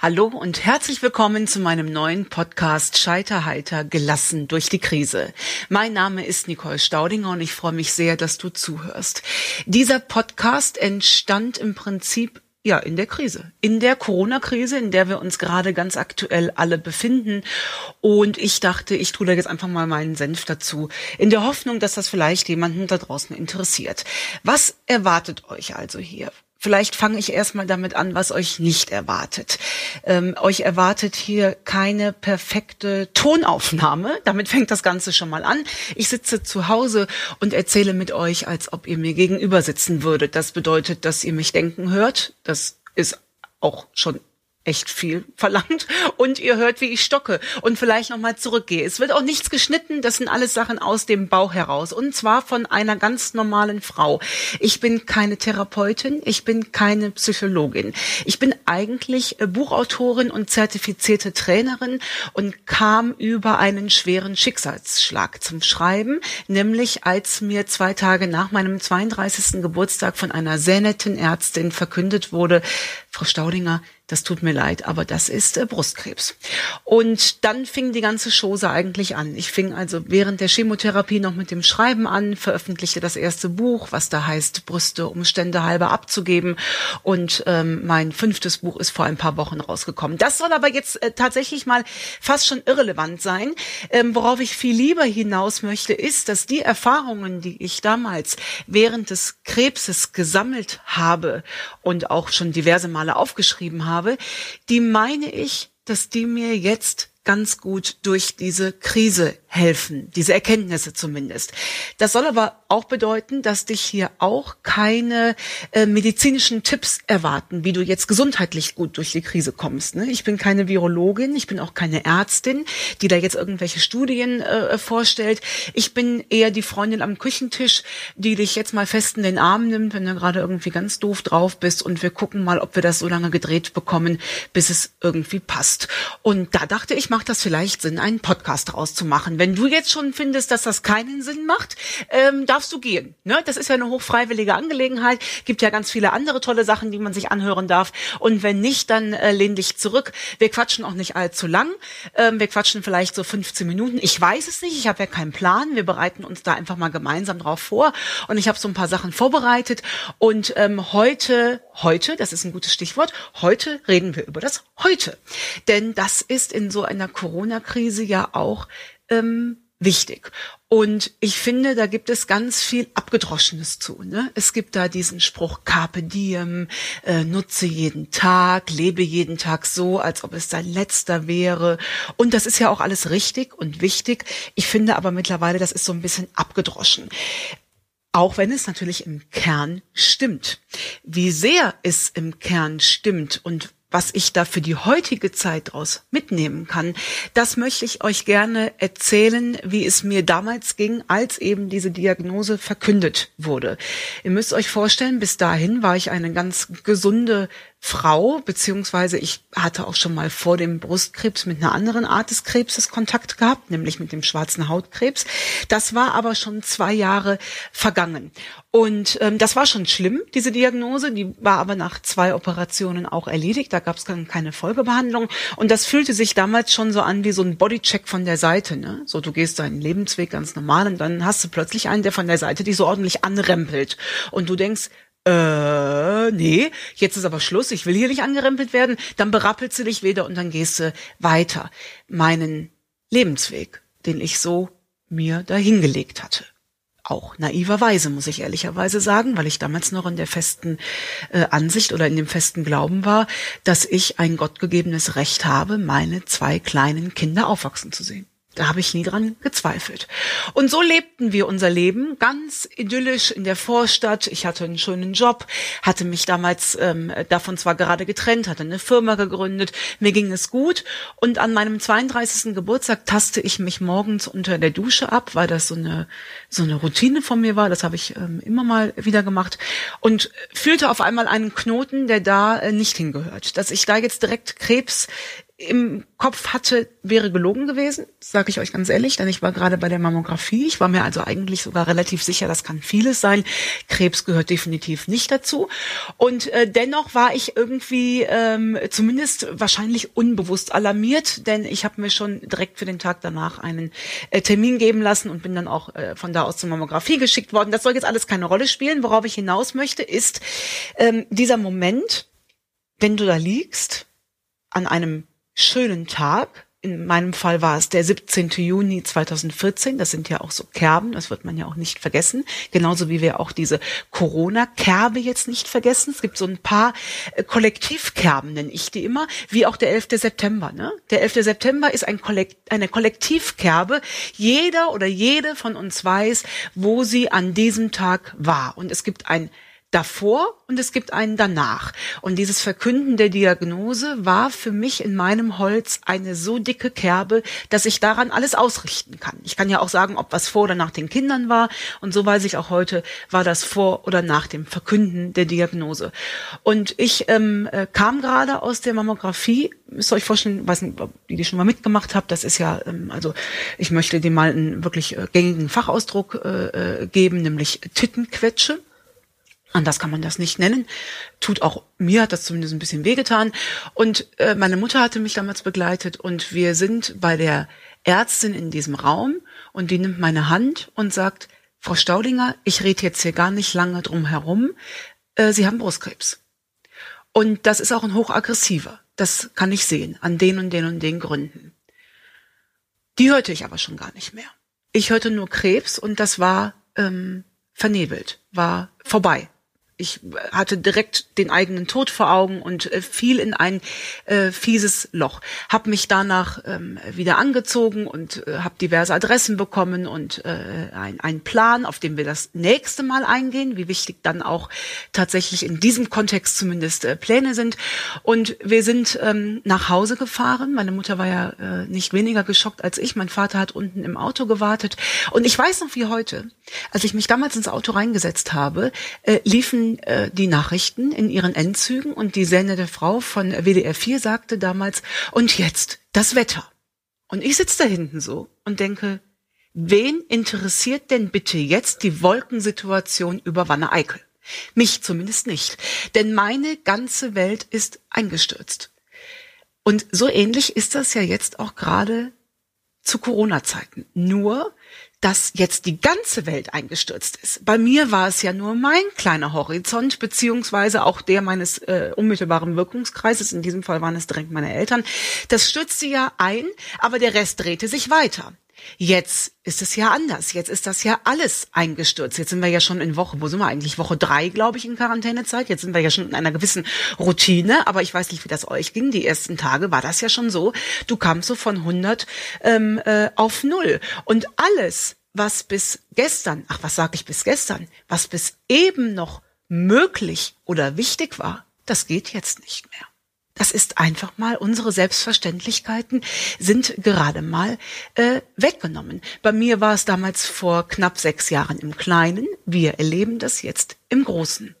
Hallo und herzlich willkommen zu meinem neuen Podcast Scheiterheiter gelassen durch die Krise. Mein Name ist Nicole Staudinger und ich freue mich sehr, dass du zuhörst. Dieser Podcast entstand im Prinzip ja, in der Krise, in der Corona-Krise, in der wir uns gerade ganz aktuell alle befinden. Und ich dachte, ich tue da jetzt einfach mal meinen Senf dazu, in der Hoffnung, dass das vielleicht jemanden da draußen interessiert. Was erwartet euch also hier? Vielleicht fange ich erstmal damit an, was euch nicht erwartet. Ähm, euch erwartet hier keine perfekte Tonaufnahme. Damit fängt das Ganze schon mal an. Ich sitze zu Hause und erzähle mit euch, als ob ihr mir gegenüber sitzen würdet. Das bedeutet, dass ihr mich denken hört. Das ist auch schon echt viel verlangt und ihr hört, wie ich stocke und vielleicht nochmal zurückgehe. Es wird auch nichts geschnitten, das sind alles Sachen aus dem Bauch heraus und zwar von einer ganz normalen Frau. Ich bin keine Therapeutin, ich bin keine Psychologin. Ich bin eigentlich äh, Buchautorin und zertifizierte Trainerin und kam über einen schweren Schicksalsschlag zum Schreiben, nämlich als mir zwei Tage nach meinem 32. Geburtstag von einer sehr netten Ärztin verkündet wurde, Frau Staudinger, das tut mir leid, aber das ist äh, Brustkrebs. Und dann fing die ganze Chose eigentlich an. Ich fing also während der Chemotherapie noch mit dem Schreiben an, veröffentlichte das erste Buch, was da heißt, Brüste Umstände halber abzugeben. Und ähm, mein fünftes Buch ist vor ein paar Wochen rausgekommen. Das soll aber jetzt äh, tatsächlich mal fast schon irrelevant sein. Ähm, worauf ich viel lieber hinaus möchte, ist, dass die Erfahrungen, die ich damals während des Krebses gesammelt habe und auch schon diverse Male aufgeschrieben habe, habe, die meine ich, dass die mir jetzt ganz gut durch diese Krise helfen, diese Erkenntnisse zumindest. Das soll aber auch bedeuten, dass dich hier auch keine äh, medizinischen Tipps erwarten, wie du jetzt gesundheitlich gut durch die Krise kommst. Ne? Ich bin keine Virologin, ich bin auch keine Ärztin, die da jetzt irgendwelche Studien äh, vorstellt. Ich bin eher die Freundin am Küchentisch, die dich jetzt mal fest in den Arm nimmt, wenn du gerade irgendwie ganz doof drauf bist und wir gucken mal, ob wir das so lange gedreht bekommen, bis es irgendwie passt. Und da dachte ich, macht das vielleicht Sinn, einen Podcast daraus zu machen wenn du jetzt schon findest, dass das keinen Sinn macht, ähm, darfst du gehen. Ne? Das ist ja eine hochfreiwillige Angelegenheit. Gibt ja ganz viele andere tolle Sachen, die man sich anhören darf. Und wenn nicht, dann äh, lehn dich zurück. Wir quatschen auch nicht allzu lang. Ähm, wir quatschen vielleicht so 15 Minuten. Ich weiß es nicht. Ich habe ja keinen Plan. Wir bereiten uns da einfach mal gemeinsam drauf vor. Und ich habe so ein paar Sachen vorbereitet. Und ähm, heute, heute, das ist ein gutes Stichwort, heute reden wir über das Heute. Denn das ist in so einer Corona-Krise ja auch ähm, wichtig. Und ich finde, da gibt es ganz viel Abgedroschenes zu. Ne? Es gibt da diesen Spruch Carpe diem, äh, nutze jeden Tag, lebe jeden Tag so, als ob es dein letzter wäre. Und das ist ja auch alles richtig und wichtig. Ich finde aber mittlerweile, das ist so ein bisschen abgedroschen. Auch wenn es natürlich im Kern stimmt. Wie sehr es im Kern stimmt und was ich da für die heutige Zeit draus mitnehmen kann, das möchte ich euch gerne erzählen, wie es mir damals ging, als eben diese Diagnose verkündet wurde. Ihr müsst euch vorstellen, bis dahin war ich eine ganz gesunde Frau, beziehungsweise ich hatte auch schon mal vor dem Brustkrebs mit einer anderen Art des Krebses Kontakt gehabt, nämlich mit dem schwarzen Hautkrebs. Das war aber schon zwei Jahre vergangen. Und ähm, das war schon schlimm, diese Diagnose. Die war aber nach zwei Operationen auch erledigt. Da gab es keine Folgebehandlung. Und das fühlte sich damals schon so an wie so ein Bodycheck von der Seite. Ne? So, du gehst deinen Lebensweg ganz normal und dann hast du plötzlich einen, der von der Seite dich so ordentlich anrempelt. Und du denkst, äh, nee, jetzt ist aber Schluss, ich will hier nicht angerempelt werden, dann berappelst du dich wieder und dann gehst du weiter. Meinen Lebensweg, den ich so mir dahingelegt hatte. Auch naiverweise, muss ich ehrlicherweise sagen, weil ich damals noch in der festen äh, Ansicht oder in dem festen Glauben war, dass ich ein gottgegebenes Recht habe, meine zwei kleinen Kinder aufwachsen zu sehen. Da habe ich nie dran gezweifelt. Und so lebten wir unser Leben ganz idyllisch in der Vorstadt. Ich hatte einen schönen Job, hatte mich damals ähm, davon zwar gerade getrennt, hatte eine Firma gegründet, mir ging es gut. Und an meinem 32. Geburtstag taste ich mich morgens unter der Dusche ab, weil das so eine so eine Routine von mir war. Das habe ich ähm, immer mal wieder gemacht und fühlte auf einmal einen Knoten, der da äh, nicht hingehört. Dass ich da jetzt direkt Krebs im Kopf hatte, wäre gelogen gewesen, sage ich euch ganz ehrlich, denn ich war gerade bei der Mammographie. Ich war mir also eigentlich sogar relativ sicher, das kann vieles sein. Krebs gehört definitiv nicht dazu. Und äh, dennoch war ich irgendwie ähm, zumindest wahrscheinlich unbewusst alarmiert, denn ich habe mir schon direkt für den Tag danach einen äh, Termin geben lassen und bin dann auch äh, von da aus zur Mammographie geschickt worden. Das soll jetzt alles keine Rolle spielen. Worauf ich hinaus möchte, ist ähm, dieser Moment, wenn du da liegst an einem schönen Tag. In meinem Fall war es der 17. Juni 2014. Das sind ja auch so Kerben, das wird man ja auch nicht vergessen. Genauso wie wir auch diese Corona-Kerbe jetzt nicht vergessen. Es gibt so ein paar äh, Kollektivkerben, nenne ich die immer, wie auch der 11. September. Ne? Der 11. September ist ein Kollekt eine Kollektivkerbe. Jeder oder jede von uns weiß, wo sie an diesem Tag war. Und es gibt ein davor und es gibt einen danach. Und dieses Verkünden der Diagnose war für mich in meinem Holz eine so dicke Kerbe, dass ich daran alles ausrichten kann. Ich kann ja auch sagen, ob was vor oder nach den Kindern war. Und so weiß ich auch heute, war das vor oder nach dem Verkünden der Diagnose. Und ich ähm, äh, kam gerade aus der Mammographie. Müsst ihr euch vorstellen, weiß nicht, ob ihr die schon mal mitgemacht habt. Das ist ja, ähm, also ich möchte dem mal einen wirklich äh, gängigen Fachausdruck äh, äh geben, nämlich Tittenquetsche. Anders kann man das nicht nennen. Tut auch mir hat das zumindest ein bisschen wehgetan. Und äh, meine Mutter hatte mich damals begleitet und wir sind bei der Ärztin in diesem Raum und die nimmt meine Hand und sagt, Frau Staudinger, ich rede jetzt hier gar nicht lange drum herum. Äh, Sie haben Brustkrebs. Und das ist auch ein hochaggressiver. Das kann ich sehen, an den und den und den Gründen. Die hörte ich aber schon gar nicht mehr. Ich hörte nur Krebs und das war ähm, vernebelt, war vorbei ich hatte direkt den eigenen Tod vor Augen und äh, fiel in ein äh, fieses Loch. Hab mich danach ähm, wieder angezogen und äh, habe diverse Adressen bekommen und äh, ein, einen Plan, auf den wir das nächste Mal eingehen, wie wichtig dann auch tatsächlich in diesem Kontext zumindest äh, Pläne sind. Und wir sind ähm, nach Hause gefahren. Meine Mutter war ja äh, nicht weniger geschockt als ich. Mein Vater hat unten im Auto gewartet. Und ich weiß noch wie heute, als ich mich damals ins Auto reingesetzt habe, äh, liefen äh, die Nachrichten in ihren Endzügen und die sendende Frau von WDR 4 sagte damals, und jetzt das Wetter. Und ich sitze da hinten so und denke, wen interessiert denn bitte jetzt die Wolkensituation über Wanne Eickel? Mich zumindest nicht. Denn meine ganze Welt ist eingestürzt. Und so ähnlich ist das ja jetzt auch gerade zu Corona-Zeiten. Nur, dass jetzt die ganze Welt eingestürzt ist. Bei mir war es ja nur mein kleiner Horizont, beziehungsweise auch der meines äh, unmittelbaren Wirkungskreises. In diesem Fall waren es direkt meine Eltern. Das stürzte ja ein, aber der Rest drehte sich weiter. Jetzt ist es ja anders. Jetzt ist das ja alles eingestürzt. Jetzt sind wir ja schon in Woche, wo sind wir eigentlich? Woche drei, glaube ich, in Quarantänezeit. Jetzt sind wir ja schon in einer gewissen Routine. Aber ich weiß nicht, wie das euch ging. Die ersten Tage war das ja schon so. Du kamst so von 100 ähm, äh, auf null. Und alles, was bis gestern, ach, was sage ich bis gestern, was bis eben noch möglich oder wichtig war, das geht jetzt nicht mehr. Das ist einfach mal, unsere Selbstverständlichkeiten sind gerade mal äh, weggenommen. Bei mir war es damals vor knapp sechs Jahren im Kleinen. Wir erleben das jetzt im Großen.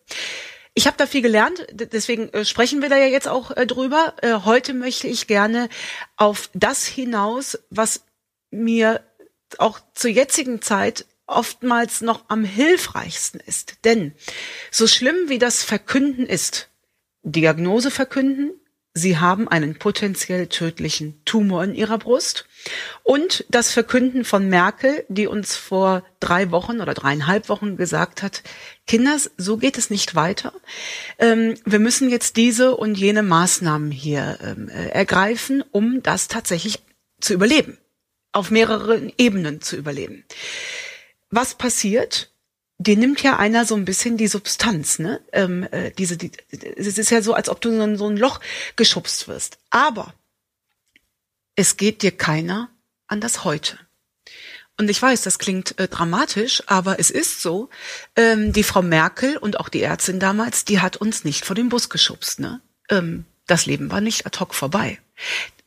Ich habe da viel gelernt, deswegen äh, sprechen wir da ja jetzt auch äh, drüber. Äh, heute möchte ich gerne auf das hinaus, was mir auch zur jetzigen Zeit oftmals noch am hilfreichsten ist. Denn so schlimm wie das Verkünden ist, Diagnose verkünden, Sie haben einen potenziell tödlichen Tumor in Ihrer Brust und das Verkünden von Merkel, die uns vor drei Wochen oder dreieinhalb Wochen gesagt hat, Kinders, so geht es nicht weiter. Ähm, wir müssen jetzt diese und jene Maßnahmen hier ähm, äh, ergreifen, um das tatsächlich zu überleben auf mehreren Ebenen zu überleben. Was passiert? Dir nimmt ja einer so ein bisschen die Substanz, ne? Ähm, äh, diese, die, es ist ja so, als ob du in so ein Loch geschubst wirst. Aber es geht dir keiner an das Heute. Und ich weiß, das klingt äh, dramatisch, aber es ist so. Ähm, die Frau Merkel und auch die Ärztin damals, die hat uns nicht vor den Bus geschubst. Ne? Ähm, das Leben war nicht ad hoc vorbei.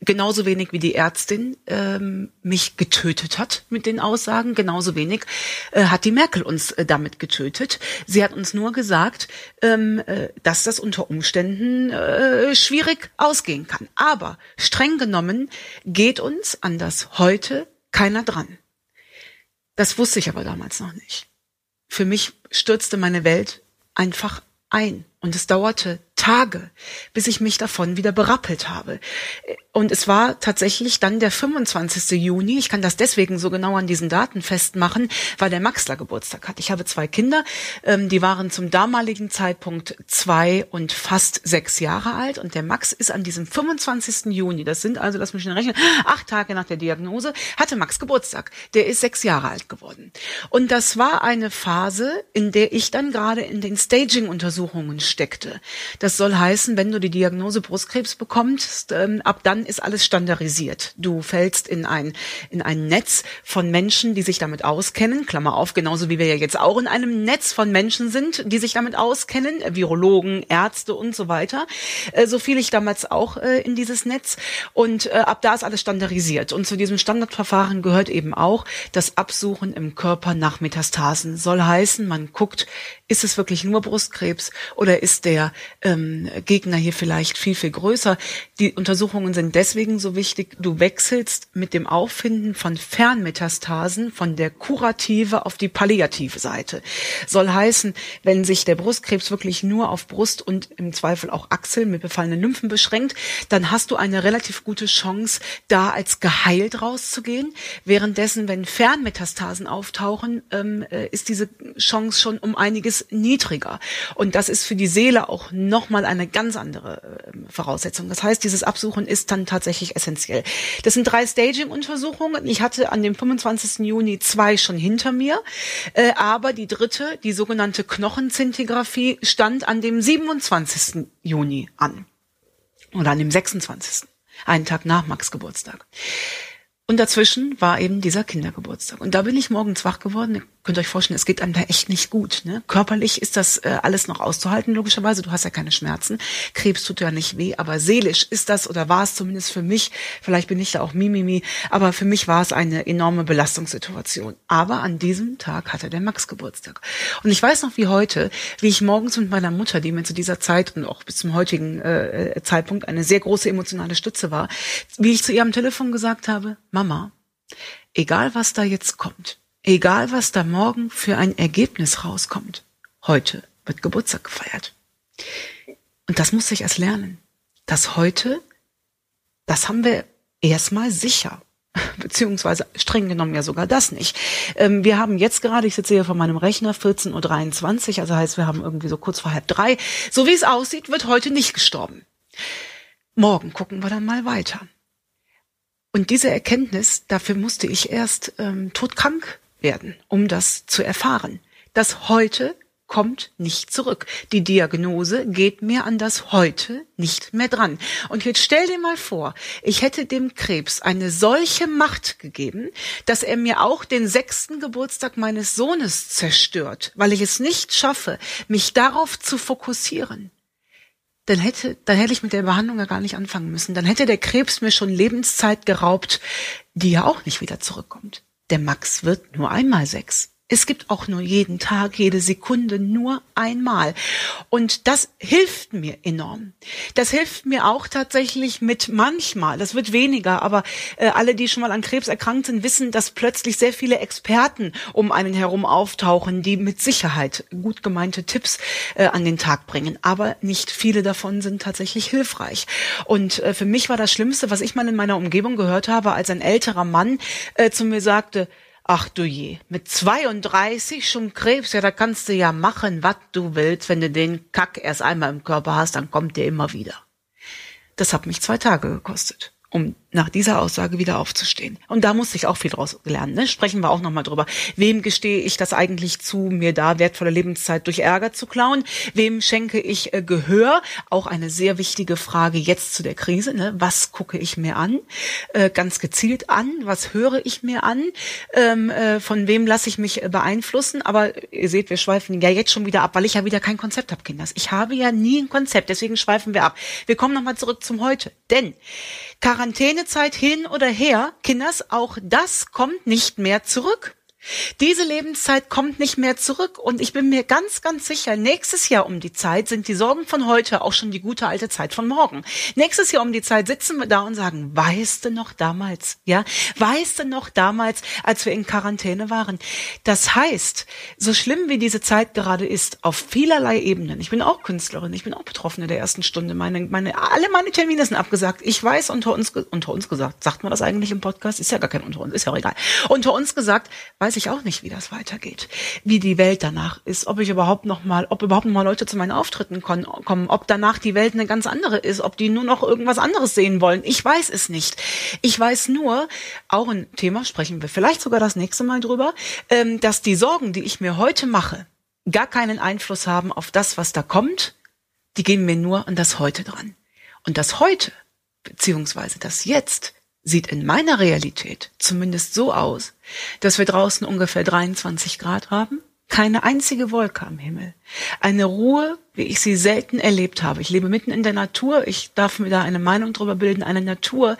Genauso wenig wie die Ärztin ähm, mich getötet hat mit den Aussagen, genauso wenig äh, hat die Merkel uns äh, damit getötet. Sie hat uns nur gesagt, ähm, äh, dass das unter Umständen äh, schwierig ausgehen kann. Aber streng genommen geht uns an das heute keiner dran. Das wusste ich aber damals noch nicht. Für mich stürzte meine Welt einfach ein. Und es dauerte Tage, bis ich mich davon wieder berappelt habe. Und es war tatsächlich dann der 25. Juni. Ich kann das deswegen so genau an diesen Daten festmachen, weil der Max da Geburtstag hat. Ich habe zwei Kinder, ähm, die waren zum damaligen Zeitpunkt zwei und fast sechs Jahre alt. Und der Max ist an diesem 25. Juni, das sind also, lass mich schnell rechnen, acht Tage nach der Diagnose, hatte Max Geburtstag. Der ist sechs Jahre alt geworden. Und das war eine Phase, in der ich dann gerade in den Staging-Untersuchungen steckte. Das soll heißen, wenn du die Diagnose Brustkrebs bekommst, ähm, ab dann ist alles standardisiert. Du fällst in ein, in ein Netz von Menschen, die sich damit auskennen, Klammer auf, genauso wie wir ja jetzt auch in einem Netz von Menschen sind, die sich damit auskennen, Virologen, Ärzte und so weiter. Äh, so fiel ich damals auch äh, in dieses Netz und äh, ab da ist alles standardisiert. Und zu diesem Standardverfahren gehört eben auch das Absuchen im Körper nach Metastasen. Soll heißen, man guckt, ist es wirklich nur Brustkrebs oder ist der ähm, Gegner hier vielleicht viel, viel größer? Die Untersuchungen sind deswegen so wichtig. Du wechselst mit dem Auffinden von Fernmetastasen von der kurative auf die palliative Seite. Soll heißen, wenn sich der Brustkrebs wirklich nur auf Brust und im Zweifel auch Achsel mit befallenen Lymphen beschränkt, dann hast du eine relativ gute Chance, da als geheilt rauszugehen. Währenddessen, wenn Fernmetastasen auftauchen, ähm, äh, ist diese Chance schon um einiges niedriger. Und das ist für die Seele auch nochmal eine ganz andere äh, Voraussetzung. Das heißt, dieses Absuchen ist dann tatsächlich essentiell. Das sind drei Staging-Untersuchungen. Ich hatte an dem 25. Juni zwei schon hinter mir, äh, aber die dritte, die sogenannte Knochenzintigraphie, stand an dem 27. Juni an. Oder an dem 26. Einen Tag nach Max Geburtstag. Und dazwischen war eben dieser Kindergeburtstag. Und da bin ich morgens wach geworden könnt ihr euch vorstellen, es geht einem da echt nicht gut. Ne? Körperlich ist das äh, alles noch auszuhalten, logischerweise. Du hast ja keine Schmerzen. Krebs tut ja nicht weh, aber seelisch ist das oder war es zumindest für mich, vielleicht bin ich da auch Mimimi, aber für mich war es eine enorme Belastungssituation. Aber an diesem Tag hatte der Max Geburtstag. Und ich weiß noch wie heute, wie ich morgens mit meiner Mutter, die mir zu dieser Zeit und auch bis zum heutigen äh, Zeitpunkt eine sehr große emotionale Stütze war, wie ich zu ihr am Telefon gesagt habe, Mama, egal was da jetzt kommt, Egal, was da morgen für ein Ergebnis rauskommt, heute wird Geburtstag gefeiert. Und das muss ich erst lernen. Das heute, das haben wir erstmal sicher. Beziehungsweise streng genommen ja sogar das nicht. Ähm, wir haben jetzt gerade, ich sitze hier vor meinem Rechner, 14.23 Uhr, also heißt, wir haben irgendwie so kurz vor halb drei. So wie es aussieht, wird heute nicht gestorben. Morgen gucken wir dann mal weiter. Und diese Erkenntnis, dafür musste ich erst ähm, todkrank werden, um das zu erfahren. Das heute kommt nicht zurück. Die Diagnose geht mir an das heute nicht mehr dran. Und jetzt stell dir mal vor, ich hätte dem Krebs eine solche Macht gegeben, dass er mir auch den sechsten Geburtstag meines Sohnes zerstört, weil ich es nicht schaffe, mich darauf zu fokussieren. Dann hätte, dann hätte ich mit der Behandlung ja gar nicht anfangen müssen. Dann hätte der Krebs mir schon Lebenszeit geraubt, die ja auch nicht wieder zurückkommt. Der Max wird nur einmal sechs. Es gibt auch nur jeden Tag, jede Sekunde nur einmal. Und das hilft mir enorm. Das hilft mir auch tatsächlich mit manchmal, das wird weniger, aber äh, alle, die schon mal an Krebs erkrankt sind, wissen, dass plötzlich sehr viele Experten um einen herum auftauchen, die mit Sicherheit gut gemeinte Tipps äh, an den Tag bringen. Aber nicht viele davon sind tatsächlich hilfreich. Und äh, für mich war das Schlimmste, was ich mal in meiner Umgebung gehört habe, als ein älterer Mann äh, zu mir sagte, Ach du je, mit 32 schon Krebs, ja, da kannst du ja machen, was du willst. Wenn du den Kack erst einmal im Körper hast, dann kommt der immer wieder. Das hat mich zwei Tage gekostet, um nach dieser Aussage wieder aufzustehen. Und da musste ich auch viel draus lernen. Ne? Sprechen wir auch nochmal drüber. Wem gestehe ich das eigentlich zu, mir da wertvolle Lebenszeit durch Ärger zu klauen? Wem schenke ich äh, Gehör? Auch eine sehr wichtige Frage jetzt zu der Krise. Ne? Was gucke ich mir an? Äh, ganz gezielt an? Was höre ich mir an? Ähm, äh, von wem lasse ich mich äh, beeinflussen? Aber ihr seht, wir schweifen ja jetzt schon wieder ab, weil ich ja wieder kein Konzept habe, Kinders. Ich habe ja nie ein Konzept, deswegen schweifen wir ab. Wir kommen nochmal zurück zum Heute. Denn Quarantänezeit hin oder her, Kinders, auch das kommt nicht mehr zurück. Diese Lebenszeit kommt nicht mehr zurück und ich bin mir ganz, ganz sicher, nächstes Jahr um die Zeit sind die Sorgen von heute auch schon die gute alte Zeit von morgen. Nächstes Jahr um die Zeit sitzen wir da und sagen, weißt du noch damals, ja, weißt du noch damals, als wir in Quarantäne waren? Das heißt, so schlimm wie diese Zeit gerade ist, auf vielerlei Ebenen, ich bin auch Künstlerin, ich bin auch Betroffene der ersten Stunde, meine, meine, alle meine Termine sind abgesagt. Ich weiß unter uns, unter uns gesagt, sagt man das eigentlich im Podcast? Ist ja gar kein unter uns, ist ja auch egal. Unter uns gesagt, weiß weiß ich auch nicht, wie das weitergeht, wie die Welt danach ist, ob ich überhaupt noch mal, ob überhaupt noch mal Leute zu meinen Auftritten kommen, ob danach die Welt eine ganz andere ist, ob die nur noch irgendwas anderes sehen wollen. Ich weiß es nicht. Ich weiß nur, auch ein Thema sprechen wir vielleicht sogar das nächste Mal drüber, ähm, dass die Sorgen, die ich mir heute mache, gar keinen Einfluss haben auf das, was da kommt. Die gehen mir nur an das Heute dran. Und das Heute, beziehungsweise das Jetzt, sieht in meiner Realität zumindest so aus, dass wir draußen ungefähr 23 Grad haben, keine einzige Wolke am Himmel, eine Ruhe, wie ich sie selten erlebt habe. Ich lebe mitten in der Natur, ich darf mir da eine Meinung drüber bilden, eine Natur,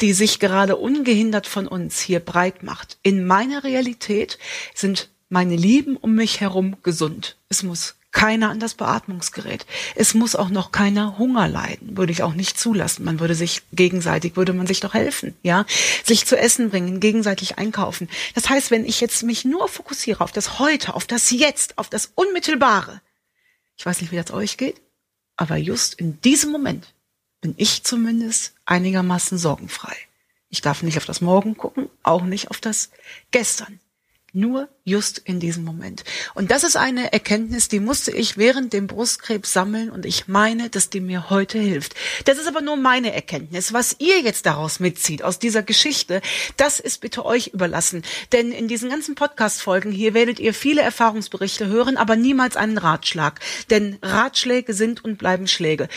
die sich gerade ungehindert von uns hier breit macht. In meiner Realität sind meine Lieben um mich herum gesund. Es muss keiner an das Beatmungsgerät. Es muss auch noch keiner Hunger leiden, würde ich auch nicht zulassen. Man würde sich gegenseitig, würde man sich doch helfen, ja, sich zu essen bringen, gegenseitig einkaufen. Das heißt, wenn ich jetzt mich nur fokussiere auf das Heute, auf das Jetzt, auf das Unmittelbare, ich weiß nicht, wie das euch geht, aber just in diesem Moment bin ich zumindest einigermaßen sorgenfrei. Ich darf nicht auf das Morgen gucken, auch nicht auf das Gestern. Nur just in diesem Moment. Und das ist eine Erkenntnis, die musste ich während dem Brustkrebs sammeln und ich meine, dass die mir heute hilft. Das ist aber nur meine Erkenntnis. Was ihr jetzt daraus mitzieht, aus dieser Geschichte, das ist bitte euch überlassen. Denn in diesen ganzen Podcast-Folgen hier werdet ihr viele Erfahrungsberichte hören, aber niemals einen Ratschlag. Denn Ratschläge sind und bleiben Schläge.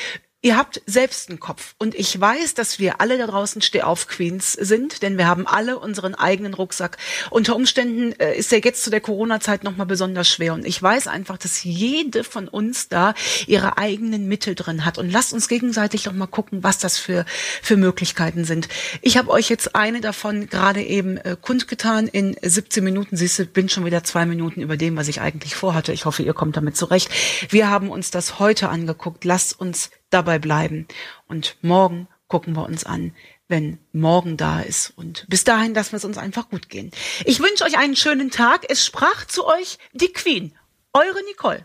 Ihr habt selbst einen Kopf und ich weiß, dass wir alle da draußen Steh-auf-Queens sind, denn wir haben alle unseren eigenen Rucksack. Unter Umständen äh, ist der jetzt zu der Corona-Zeit nochmal besonders schwer und ich weiß einfach, dass jede von uns da ihre eigenen Mittel drin hat und lasst uns gegenseitig doch mal gucken, was das für, für Möglichkeiten sind. Ich habe euch jetzt eine davon gerade eben äh, kundgetan in 17 Minuten. Siehst du, bin schon wieder zwei Minuten über dem, was ich eigentlich vorhatte. Ich hoffe, ihr kommt damit zurecht. Wir haben uns das heute angeguckt. Lasst uns dabei bleiben. Und morgen gucken wir uns an, wenn morgen da ist. Und bis dahin lassen wir es uns einfach gut gehen. Ich wünsche euch einen schönen Tag. Es sprach zu euch die Queen, eure Nicole.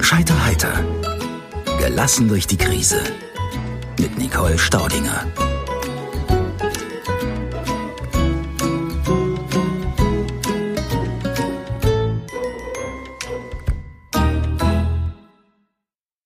Scheiterheiter. Gelassen durch die Krise. Mit Nicole Staudinger.